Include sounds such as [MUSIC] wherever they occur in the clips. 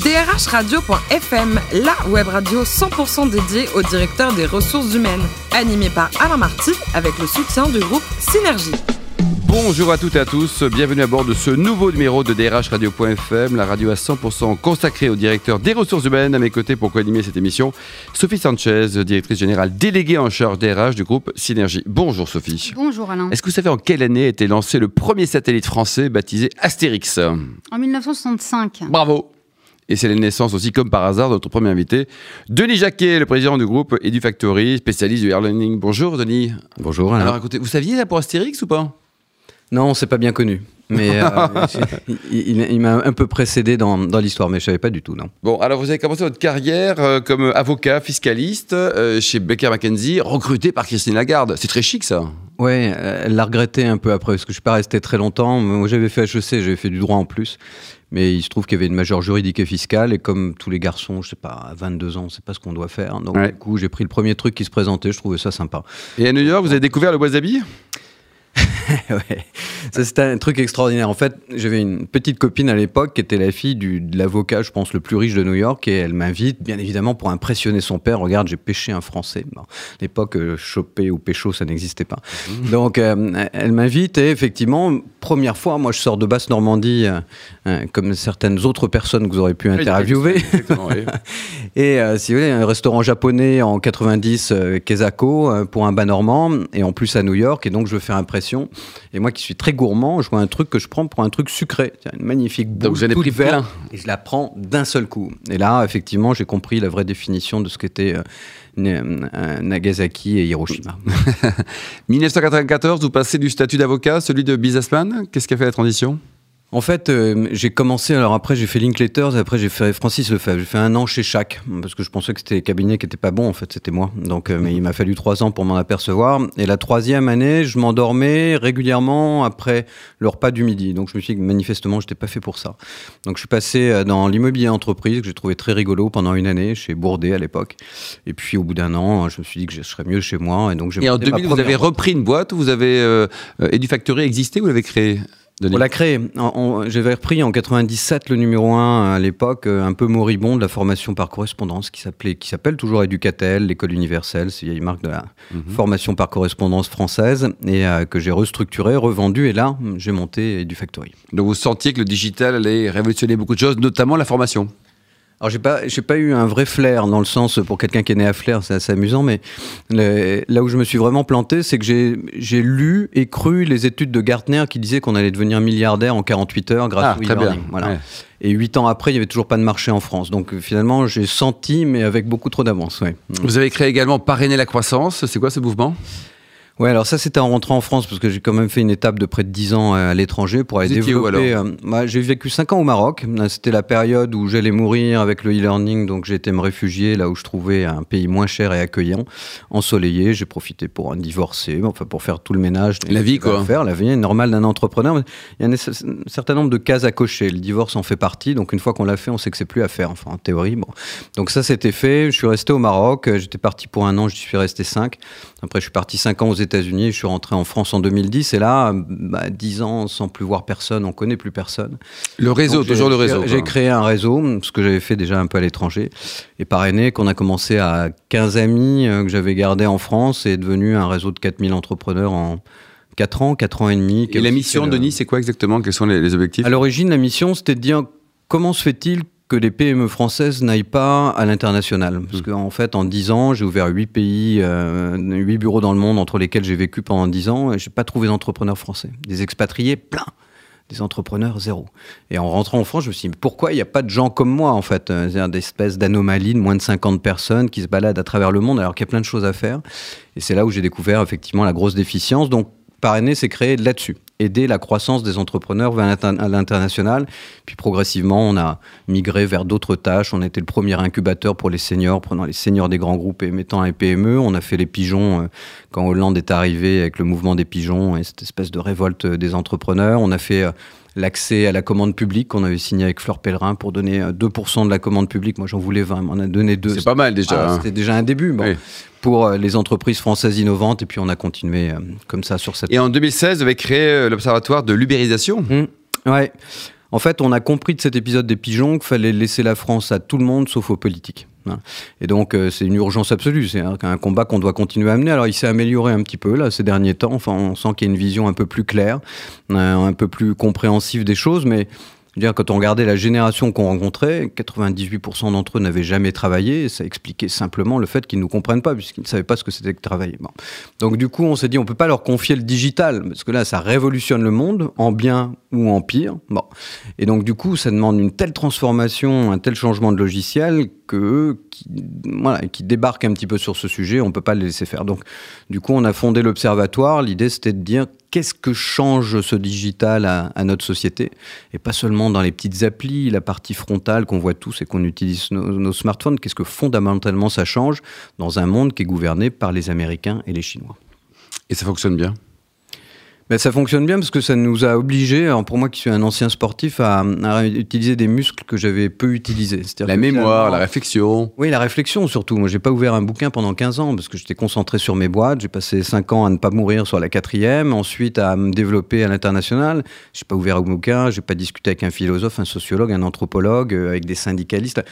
drhradio.fm, la web radio 100% dédiée au directeur des ressources humaines, animée par Alain Marty avec le soutien du groupe Synergie. Bonjour à toutes et à tous, bienvenue à bord de ce nouveau numéro de DRH Radio.fm, la radio à 100% consacrée au directeur des ressources humaines. À mes côtés pour co-animer cette émission, Sophie Sanchez, directrice générale déléguée en charge DRH du groupe Synergie. Bonjour Sophie. Bonjour Alain. Est-ce que vous savez en quelle année a été lancé le premier satellite français baptisé Astérix? En 1965. Bravo et c'est la naissance aussi, comme par hasard, de notre premier invité, Denis Jacquet, le président du groupe EduFactory, spécialiste du airlining. Bonjour Denis. Bonjour Alain. Alors écoutez, vous saviez là pour Astérix ou pas? Non, c'est pas bien connu. Mais euh, [LAUGHS] il, il m'a un peu précédé dans, dans l'histoire, mais je savais pas du tout, non. Bon, alors vous avez commencé votre carrière euh, comme avocat fiscaliste euh, chez Baker McKenzie, recruté par Christine Lagarde. C'est très chic ça. Ouais, elle l'a regretté un peu après, parce que je suis pas resté très longtemps. Moi, j'avais fait HEC, j'avais fait du droit en plus. Mais il se trouve qu'il y avait une majeure juridique et fiscale, et comme tous les garçons, je sais pas, à 22 ans, c'est pas ce qu'on doit faire. Donc, Ouais. du coup, j'ai pris le premier truc qui se présentait, je trouvais ça sympa. Et à New York, vous avez découvert le wasabi [LAUGHS] ouais. Ça, c'était un truc extraordinaire. En fait, j'avais une petite copine à l'époque qui était la fille du, de l'avocat, je pense, le plus riche de New York. Et elle m'invite, bien évidemment, pour impressionner son père. Regarde, j'ai pêché un Français. Bon, à l'époque, euh, choper ou pécho, ça n'existait pas. Donc, euh, elle m'invite. Et effectivement, première fois, moi, je sors de Basse-Normandie, euh, comme certaines autres personnes que vous aurez pu interviewer. Exactement, oui. [LAUGHS] Et euh, si vous voulez, un restaurant japonais en 90, euh, Kezako, pour un bas normand, et en plus à New York, et donc je veux faire impression. Et moi qui suis très gourmand, je vois un truc que je prends pour un truc sucré. C'est une magnifique boule Donc vous en avez toute pris verte, plein. Et je la prends d'un seul coup. Et là, effectivement, j'ai compris la vraie définition de ce qu'était Na- Nagasaki et Hiroshima. [LAUGHS] 1994, vous passez du statut d'avocat à celui de businessman. Qu'est-ce qui a fait la transition? En fait, euh, j'ai commencé, alors après j'ai fait Linklaters, après j'ai fait Francis Lefebvre. J'ai fait un an chez chaque, parce que je pensais que c'était les cabinets qui n'étaient pas bons, en fait, c'était moi. Donc, euh, mais il m'a fallu trois ans pour m'en apercevoir. Et la troisième année, je m'endormais régulièrement après le repas du midi. Donc je me suis dit que manifestement, je n'étais pas fait pour ça. Donc je suis passé euh, dans l'immobilier entreprise, que j'ai trouvé très rigolo pendant une année, chez Bourdet à l'époque. Et puis au bout d'un an, je me suis dit que je serais mieux chez moi. Et donc j'ai Et en monté ma 2000, vous avez boîte. repris une boîte vous avez euh, EduFactory existé ou vous l'avez créé Denis On l'a créé. J'avais repris en 97 le numéro 1 à l'époque, euh, un peu moribond de la formation par correspondance, qui s'appelait, qui s'appelle toujours Educatel, l'école universelle, c'est une vieille marque de la Mhm. formation par correspondance française, et euh, que j'ai restructuré, revendu, et là, j'ai monté EduFactory. Donc vous sentiez que le digital allait révolutionner beaucoup de choses, notamment la formation. Alors j'ai pas j'ai pas eu un vrai flair dans le sens pour quelqu'un qui est né à flair c'est assez amusant mais le- là où je me suis vraiment planté c'est que j'ai j'ai lu et cru les études de Gartner qui disaient qu'on allait devenir milliardaire en 48 heures grâce Ah, au très bien. e-learning. Voilà. Ouais. Et huit ans après, il y avait toujours pas de marché en France. Donc finalement, j'ai senti, mais avec beaucoup trop d'avance. Ouais. Vous avez créé également Parrainer la croissance. C'est quoi ce mouvement? Ouais, alors ça, c'était en rentrant en France, parce que j'ai quand même fait une étape de près de 10 ans euh, à l'étranger pour aller développer. euh, bah, j'ai vécu 5 ans au Maroc. C'était la période où j'allais mourir avec le e-learning, donc j'ai été me réfugier là où je trouvais un pays moins cher et accueillant, ensoleillé. J'ai profité pour un divorcé, enfin pour faire tout le ménage. La vie, quoi. À Faire, la vie normale d'un entrepreneur. Il y a un, certain nombre de cases à cocher. Le divorce en fait partie, donc une fois qu'on l'a fait, on sait que c'est plus à faire. Enfin, en théorie, bon. Donc ça, c'était fait. Je suis resté au Maroc. Euh, J'étais parti pour un an, je suis resté 5. Après, je suis parti 5 ans aux États-Unis. Je suis rentré en France en 2010. Et là, bah, 10 ans sans plus voir personne, on connaît plus personne. Le réseau, Donc, toujours le réseau. J'ai créé un réseau, ce que j'avais fait déjà un peu à l'étranger. Et parrainé, qu'on a commencé à 15 amis euh, que j'avais gardés en France, et est devenu un réseau de 4000 entrepreneurs en 4 ans, 4 ans et demi. Et la mission, Denis, c'est quoi exactement? Quels sont les, les objectifs? À l'origine, la mission, c'était de dire comment se fait-il que les PME françaises n'aillent pas à l'international Parce qu'en en fait, en 10 ans, j'ai ouvert 8 pays, euh, 8 bureaux dans le monde entre lesquels j'ai vécu pendant 10 ans, et j'ai pas trouvé d'entrepreneurs français. Des expatriés, plein des entrepreneurs zéro. Et en rentrant en France, je me suis dit, mais pourquoi il n'y a pas de gens comme moi, en fait? Euh, C'est-à-dire des espèces d'anomalies de moins de 50 personnes qui se baladent à travers le monde alors qu'il y a plein de choses à faire. Et c'est là où j'ai découvert effectivement la grosse déficience. Donc, Parrainé s'est créé là-dessus. Aider la croissance des entrepreneurs vers l'international. Puis progressivement, on a migré vers d'autres tâches. On a été le premier incubateur pour les seniors, prenant les seniors des grands groupes et mettant les PME. On a fait les pigeons euh, quand Hollande est arrivé avec le mouvement des pigeons et cette espèce de révolte euh, des entrepreneurs. On a fait euh, l'accès à la commande publique qu'on avait signé avec Fleur Pellerin pour donner euh, 2% de la commande publique. Moi, j'en voulais 20, mais on a donné 2. C'est pas mal déjà. Ah, hein. C'était déjà un début bon, Oui. Pour euh, les entreprises françaises innovantes et puis on a continué euh, comme ça sur cette. Et en 2016, vous avez créé euh, l'Observatoire de l'ubérisation. Mmh. Ouais. En fait, on a compris de cet épisode des pigeons qu'il fallait laisser la France à tout le monde sauf aux politiques. Hein. Et donc, c'est une urgence absolue. C'est un, combat qu'on doit continuer à mener. Alors, il s'est amélioré un petit peu là ces derniers temps. Enfin, on sent qu'il y a une vision un peu plus claire, un peu plus compréhensive des choses, mais dire, quand on regardait la génération qu'on rencontrait, 98% d'entre eux n'avaient jamais travaillé, ça expliquait simplement le fait qu'ils ne nous comprennent pas, puisqu'ils ne savaient pas ce que c'était que travailler. Donc du coup, on s'est dit, on ne peut pas leur confier le digital, parce que là, ça révolutionne le monde, en bien ou en pire. Et donc du coup, ça demande une telle transformation, un tel changement de logiciel, que qui, voilà, qui débarquent un petit peu sur ce sujet, on ne peut pas les laisser faire. Donc du coup, on a fondé l'Observatoire. L'idée, c'était de dire qu'est-ce que change ce digital à, notre société? Et pas seulement dans les petites applis, la partie frontale qu'on voit tous et qu'on utilise nos, nos smartphones, qu'est-ce que fondamentalement ça change dans un monde qui est gouverné par les Américains et les Chinois? Et ça fonctionne bien? Ben, ça fonctionne bien parce que ça nous a obligés, pour moi qui suis un ancien sportif, à, utiliser des muscles que j'avais peu utilisés. La mémoire, la réflexion. Oui, la réflexion surtout. Moi, j'ai pas ouvert un bouquin pendant 15 ans parce que j'étais concentré sur mes boîtes. J'ai passé 5 ans à ne pas mourir sur la quatrième, ensuite à me développer à l'international. J'ai pas ouvert un bouquin, j'ai pas discuté avec un philosophe, un sociologue, un anthropologue, euh, avec des syndicalistes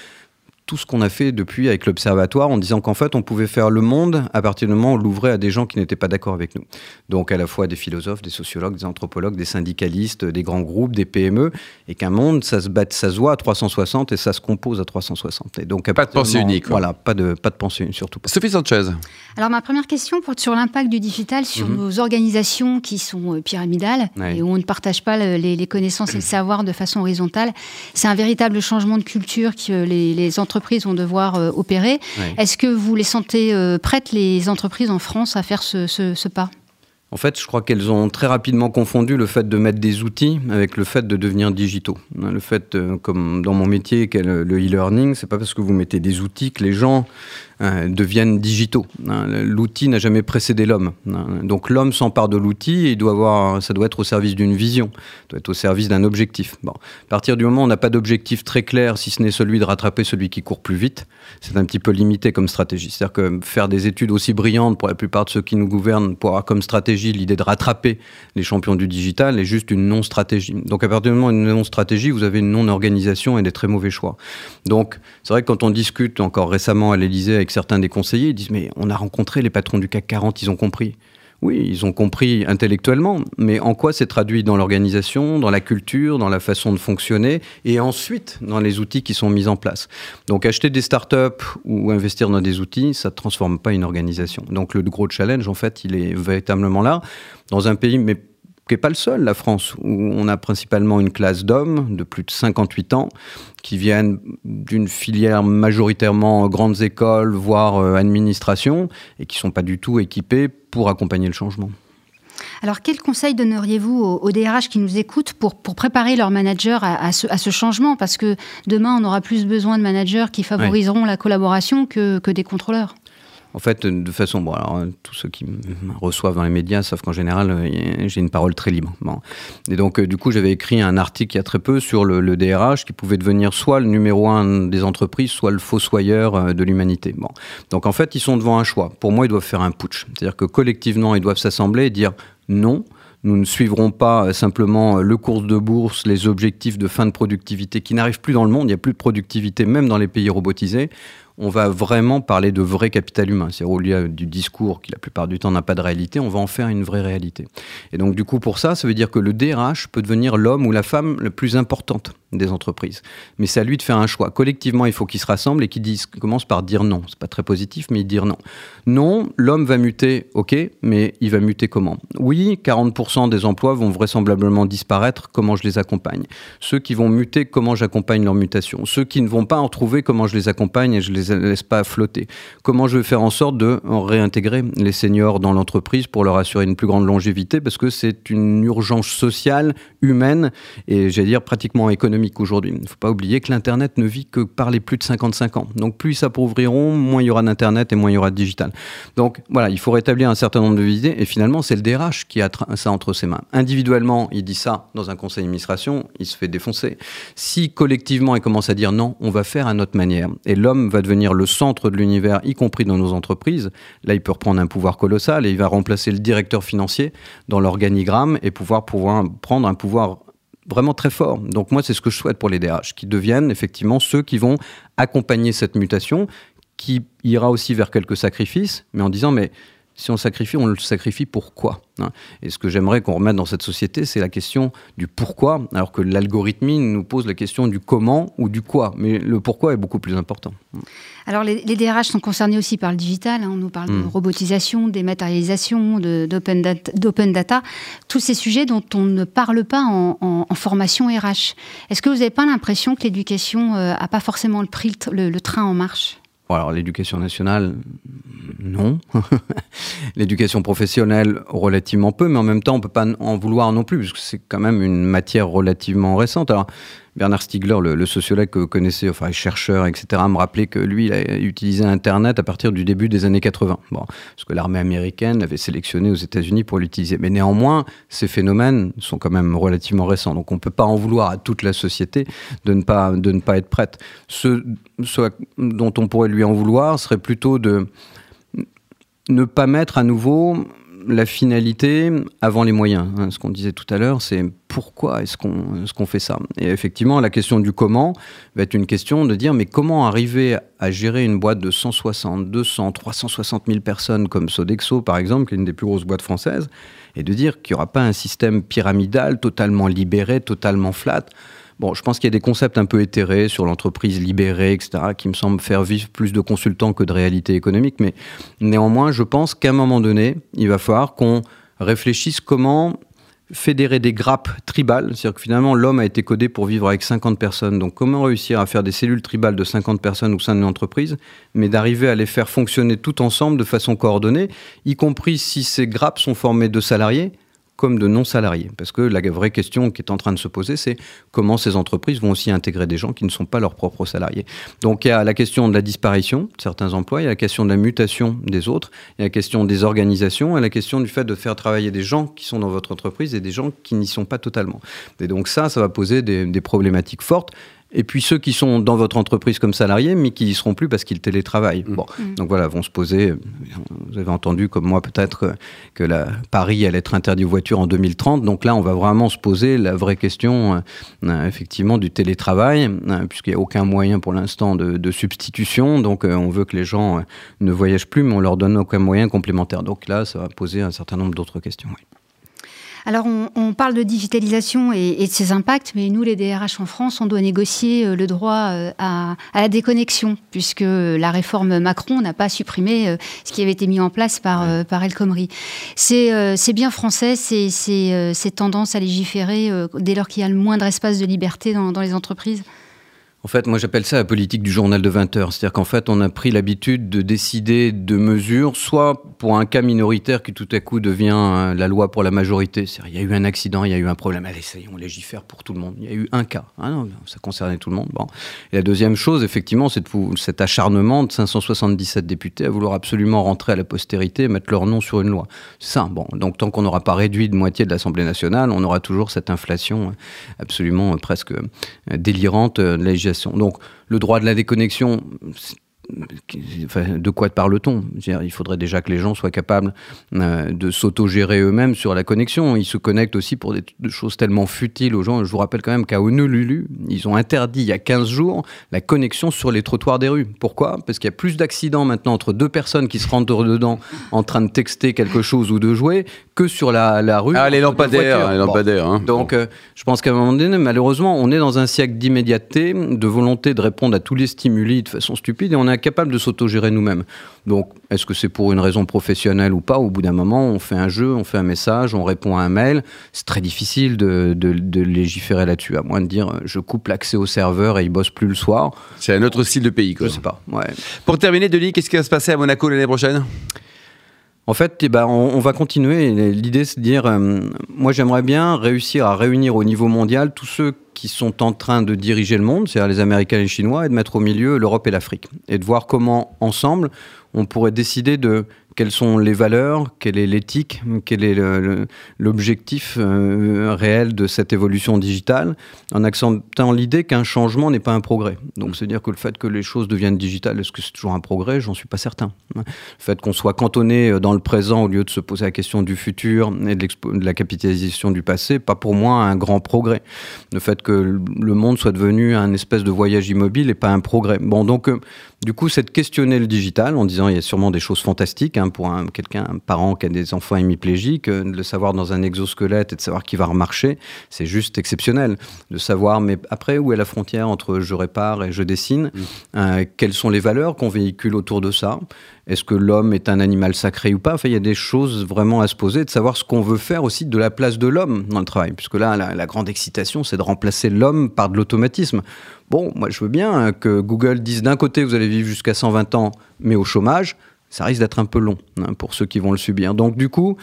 tout ce qu'on a fait depuis avec l'Observatoire en disant qu'en fait, on pouvait faire le monde à partir du moment où on l'ouvrait à des gens qui n'étaient pas d'accord avec nous. Donc, à la fois des philosophes, des sociologues, des anthropologues, des syndicalistes, des grands groupes, des PME, et qu'un monde, ça se bat, ça se voit à 360 et ça se compose à 360. Et donc, pas de pensée unique. Voilà, pas de, pas de pensée unique, surtout pas. Sophie Sanchez. Alors, ma première question porte sur l'impact du digital sur mhm. nos organisations qui sont euh, pyramidales et où on ne partage pas les, connaissances et le savoir de façon horizontale. C'est un véritable changement de culture que les, les entreprises entreprises vont devoir euh, opérer. Est-ce que vous les sentez euh, prêtes, les entreprises en France, à faire ce, pas? En fait, je crois qu'elles ont très rapidement confondu le fait de mettre des outils avec le fait de devenir digitaux. Le fait, euh, comme dans mon métier, le e-learning, c'est pas parce que vous mettez des outils que les gens deviennent digitaux. Hein. L'outil n'a jamais précédé l'homme. Hein. Donc l'homme s'empare de l'outil et doit avoir, ça doit être au service d'une vision, doit être au service d'un objectif. Bon. À partir du moment où on n'a pas d'objectif très clair, si ce n'est celui de rattraper celui qui court plus vite, c'est un petit peu limité comme stratégie. C'est-à-dire que faire des études aussi brillantes pour la plupart de ceux qui nous gouvernent, pour avoir comme stratégie l'idée de rattraper les champions du digital, est juste une non-stratégie. Donc à partir du moment où une non-stratégie, vous avez une non-organisation et des très mauvais choix. Donc c'est vrai que quand on discute encore récemment à l'Elysée certains des conseillers, disent mais on a rencontré les patrons du CAC 40, ils ont compris. Oui, ils ont compris intellectuellement, mais en quoi c'est traduit dans l'organisation, dans la culture, dans la façon de fonctionner, et ensuite dans les outils qui sont mis en place. Donc acheter des startups ou investir dans des outils, ça ne transforme pas une organisation. Donc le gros challenge, en fait, il est véritablement là, dans un pays, mais qui n'est pas le seul, la France, où on a principalement une classe d'hommes de plus de 58 ans qui viennent d'une filière majoritairement grandes écoles, voire euh, administration, et qui ne sont pas du tout équipés pour accompagner le changement. Alors, quel conseil donneriez-vous aux, DRH qui nous écoutent pour, pour préparer leurs managers à, ce, changement? Parce que demain, on aura plus besoin de managers qui favoriseront la collaboration que, que des contrôleurs. En fait, de façon, bon, alors, tous ceux qui me reçoivent dans les médias savent qu'en général, euh, j'ai une parole très libre. Et donc, euh, du coup, j'avais écrit un article il y a très peu sur le, DRH qui pouvait devenir soit le numéro un des entreprises, soit le fossoyeur euh, de l'humanité. Bon. Donc, en fait, ils sont devant un choix. Pour moi, ils doivent faire un putsch. C'est-à-dire que collectivement, ils doivent s'assembler et dire non, nous ne suivrons pas simplement le cours de bourse, les objectifs de fin de productivité qui n'arrivent plus dans le monde. Il n'y a plus de productivité, même dans les pays robotisés on va vraiment parler de vrai capital humain. C'est-à-dire au lieu du discours qui la plupart du temps n'a pas de réalité, on va en faire une vraie réalité. Et donc du coup pour ça, ça veut dire que le DRH peut devenir l'homme ou la femme la plus importante des entreprises. Mais c'est à lui de faire un choix. Collectivement, il faut qu'il se rassemble et qu'il dise, commence par dire non. C'est pas très positif, mais dire non. Non, l'homme va muter, ok, mais il va muter comment? Oui, 40% des emplois vont vraisemblablement disparaître. Comment je les accompagne? Ceux qui vont muter, comment j'accompagne leur mutation? Ceux qui ne vont pas en retrouver, comment je les accompagne et je les laisse pas flotter Comment je vais faire en sorte de réintégrer les seniors dans l'entreprise pour leur assurer une plus grande longévité? Parce que c'est une urgence sociale, humaine et j'allais dire pratiquement économique aujourd'hui. Il ne faut pas oublier que l'Internet ne vit que par les plus de 55 ans. Donc plus ils s'appauvriront, moins il y aura d'Internet et moins il y aura de digital. Donc voilà, il faut rétablir un certain nombre de idées et finalement c'est le DRH qui a ça entre ses mains. Individuellement, il dit ça dans un conseil d'administration, il se fait défoncer. Si collectivement il commence à dire non, on va faire à notre manière et l'homme va devenir le centre de l'univers, y compris dans nos entreprises, là il peut reprendre un pouvoir colossal et il va remplacer le directeur financier dans l'organigramme et pouvoir, pouvoir prendre un pouvoir vraiment très fort. Donc moi, c'est ce que je souhaite pour les DRH, qui deviennent effectivement ceux qui vont accompagner cette mutation, qui ira aussi vers quelques sacrifices, mais en disant, mais si on sacrifie, on le sacrifie pourquoi hein? Et ce que j'aimerais qu'on remette dans cette société, c'est la question du pourquoi, alors que l'algorithmie nous pose la question du comment ou du quoi. Mais le pourquoi est beaucoup plus important. Alors les, DRH sont concernés aussi par le digital. Hein. On nous parle de hmm. robotisation, dématérialisation, d'open data, data, tous ces sujets dont on ne parle pas en, formation RH. Est-ce que vous n'avez pas l'impression que l'éducation n'a euh, pas forcément pris le train en marche? Alors l'éducation nationale, non. [LAUGHS] l'éducation professionnelle, relativement peu, mais en même temps, on ne peut pas en vouloir non plus, parce que c'est quand même une matière relativement récente. Alors, Bernard Stiegler, le, sociologue que vous connaissez, enfin chercheur, etc., me rappelait que lui, il a utilisé Internet à partir du début des années 80. Bon, parce que l'armée américaine l'avait sélectionné aux États-Unis pour l'utiliser. Mais néanmoins, ces phénomènes sont quand même relativement récents. Donc on ne peut pas en vouloir à toute la société de ne pas, de ne pas être prête. Ce, ce dont on pourrait lui en vouloir serait plutôt de ne pas mettre à nouveau la finalité avant les moyens. Hein, ce qu'on disait tout à l'heure, c'est pourquoi est-ce qu'on fait ça? Et effectivement, la question du comment va être une question de dire mais comment arriver à gérer une boîte de 160, 200, 360 000 personnes comme Sodexo par exemple, qui est une des plus grosses boîtes françaises, et de dire qu'il n'y aura pas un système pyramidal totalement libéré, totalement flat Bon, je pense qu'il y a des concepts un peu éthérés sur l'entreprise libérée, etc., qui me semblent faire vivre plus de consultants que de réalité économique. Mais néanmoins, je pense qu'à un moment donné, il va falloir qu'on réfléchisse comment fédérer des grappes tribales, c'est-à-dire que finalement l'homme a été codé pour vivre avec 50 personnes, donc comment réussir à faire des cellules tribales de 50 personnes au sein d'une entreprise, mais d'arriver à les faire fonctionner tout ensemble de façon coordonnée, y compris si ces grappes sont formées de salariés, comme de non-salariés. Parce que la vraie question qui est en train de se poser, c'est comment ces entreprises vont aussi intégrer des gens qui ne sont pas leurs propres salariés. Donc il y a la question de la disparition de certains emplois, il y a la question de la mutation des autres, il y a la question des organisations, et la question du fait de faire travailler des gens qui sont dans votre entreprise et des gens qui n'y sont pas totalement. Et donc ça, ça va poser des, des problématiques fortes et puis ceux qui sont dans votre entreprise comme salariés, mais qui n'y seront plus parce qu'ils télétravaillent. Mm. Bon, mm. donc voilà, vont se poser. Vous avez entendu, comme moi peut-être, que la, Paris allait être interdit aux voitures en 2030. Donc là, on va vraiment se poser la vraie question, euh, effectivement, du télétravail, euh, puisqu'il n'y a aucun moyen pour l'instant de, substitution. Donc euh, on veut que les gens ne voyagent plus, mais on leur donne aucun moyen complémentaire. Donc là, ça va poser un certain nombre d'autres questions. Oui. Alors, on, parle de digitalisation et, de ses impacts, mais nous, les DRH en France, on doit négocier euh, le droit euh, à, la déconnexion, puisque la réforme Macron n'a pas supprimé euh, ce qui avait été mis en place par, par El Khomri. C'est bien français, c'est tendance à légiférer dès lors qu'il y a le moindre espace de liberté dans les entreprises? En fait, moi j'appelle ça la politique du journal de 20 heures. C'est-à-dire qu'en fait, on a pris l'habitude de décider de mesures, soit pour un cas minoritaire qui tout à coup devient euh, la loi pour la majorité. C'est-à-dire, il y a eu un accident, il y a eu un problème. Allez, ça y on légifère pour tout le monde. Il y a eu un cas. Ah non, ça concernait tout le monde. Bon. Et la deuxième chose, effectivement, c'est cet acharnement de 577 députés à vouloir absolument rentrer à la postérité et mettre leur nom sur une loi. Ça. Bon. Donc, tant qu'on n'aura pas réduit de moitié de l'Assemblée nationale, on aura toujours cette inflation absolument euh, presque euh, délirante de la législation donc le droit de la déconnexion, de quoi parle-t-on? Il faudrait déjà que les gens soient capables euh, de s'autogérer eux-mêmes sur la connexion. Ils se connectent aussi pour des, choses tellement futiles aux gens. Je vous rappelle quand même qu'à Honolulu, ils ont interdit il y a 15 jours la connexion sur les trottoirs des rues. Pourquoi? Parce qu'il y a plus d'accidents maintenant entre deux personnes qui se rentrent dedans en train de texter quelque chose ou de jouer que sur la, rue. Ah, les lampadaires, les lampadaires. Hein. Donc, euh, je pense qu'à un moment donné, malheureusement, on est dans un siècle d'immédiateté, de volonté de répondre à tous les stimuli de façon stupide, et on est incapable de s'autogérer nous-mêmes. Donc, est-ce que c'est pour une raison professionnelle ou pas? Au bout d'un moment, on fait un jeu, on fait un message, on répond à un mail. C'est très difficile de, de légiférer là-dessus, à moins de dire je coupe l'accès au serveur et il bosse plus le soir. C'est un autre style de pays, quoi. Je sais pas. Ouais. Pour terminer, Denis, qu'est-ce qui va se passer à Monaco l'année prochaine? En fait, eh ben, on, va continuer. L'idée, c'est de dire, euh, moi, j'aimerais bien réussir à réunir au niveau mondial tous ceux qui sont en train de diriger le monde, c'est-à-dire les Américains et les Chinois, et de mettre au milieu l'Europe et l'Afrique. Et de voir comment, ensemble, on pourrait décider de quelles sont les valeurs, quelle est l'éthique, quel est l'objectif euh, réel de cette évolution digitale, en accentuant l'idée qu'un changement n'est pas un progrès. Donc, c'est-à-dire que le fait que les choses deviennent digitales, est-ce que c'est toujours un progrès? J'en suis pas certain. Le fait qu'on soit cantonné euh, dans le présent au lieu de se poser la question du futur et de, de la capitalisation du passé, pas pour moi un grand progrès. Le fait que le monde soit devenu un espèce de voyage immobile et pas un progrès. Bon, donc, euh, du coup, c'est de questionner le digital en disant il y a sûrement des choses fantastiques hein, pour un, quelqu'un, un parent qui a des enfants hémiplégiques, euh, de le savoir dans un exosquelette et de savoir qui va remarcher, c'est juste exceptionnel. De savoir, mais après, où est la frontière entre je répare et je dessine mmh. euh, Quelles sont les valeurs qu'on véhicule autour de ça? Est-ce que l'homme est un animal sacré ou pas? Enfin, il y a des choses vraiment à se poser, de savoir ce qu'on veut faire aussi de la place de l'homme dans le travail. Puisque là, la, grande excitation, c'est de remplacer l'homme par de l'automatisme. Bon, moi, je veux bien hein, que Google dise d'un côté, vous allez vivre jusqu'à 120 ans, mais au chômage. Ça risque d'être un peu long hein, pour ceux qui vont le subir. Donc, du coup,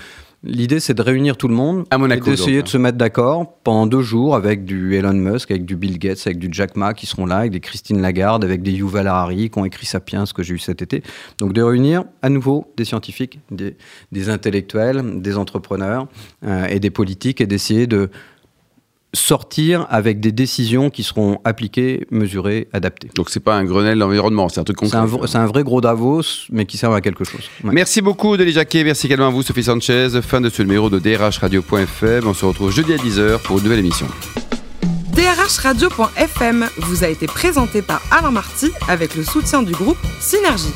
L'idée, c'est de réunir tout le monde à Monaco, et d'essayer de se mettre d'accord pendant deux jours avec du Elon Musk, avec du Bill Gates, avec du Jack Ma qui seront là, avec des Christine Lagarde, avec des Yuval Harari qui ont écrit Sapiens, ce que j'ai eu cet été. Donc de réunir à nouveau des scientifiques, des, intellectuels, des entrepreneurs euh, et des politiques et d'essayer de sortir avec des décisions qui seront appliquées, mesurées, adaptées. Donc c'est pas un Grenelle d'environnement, c'est un truc concret. C'est un, vrai gros Davos, mais qui sert à quelque chose. Merci beaucoup Denis Jacquet, merci également à vous Sophie Sanchez. Fin de ce numéro de DRH Radio.fm. On se retrouve jeudi à 10h pour une nouvelle émission. DRH Radio.fm vous a été présenté par Alain Marty avec le soutien du groupe Synergie.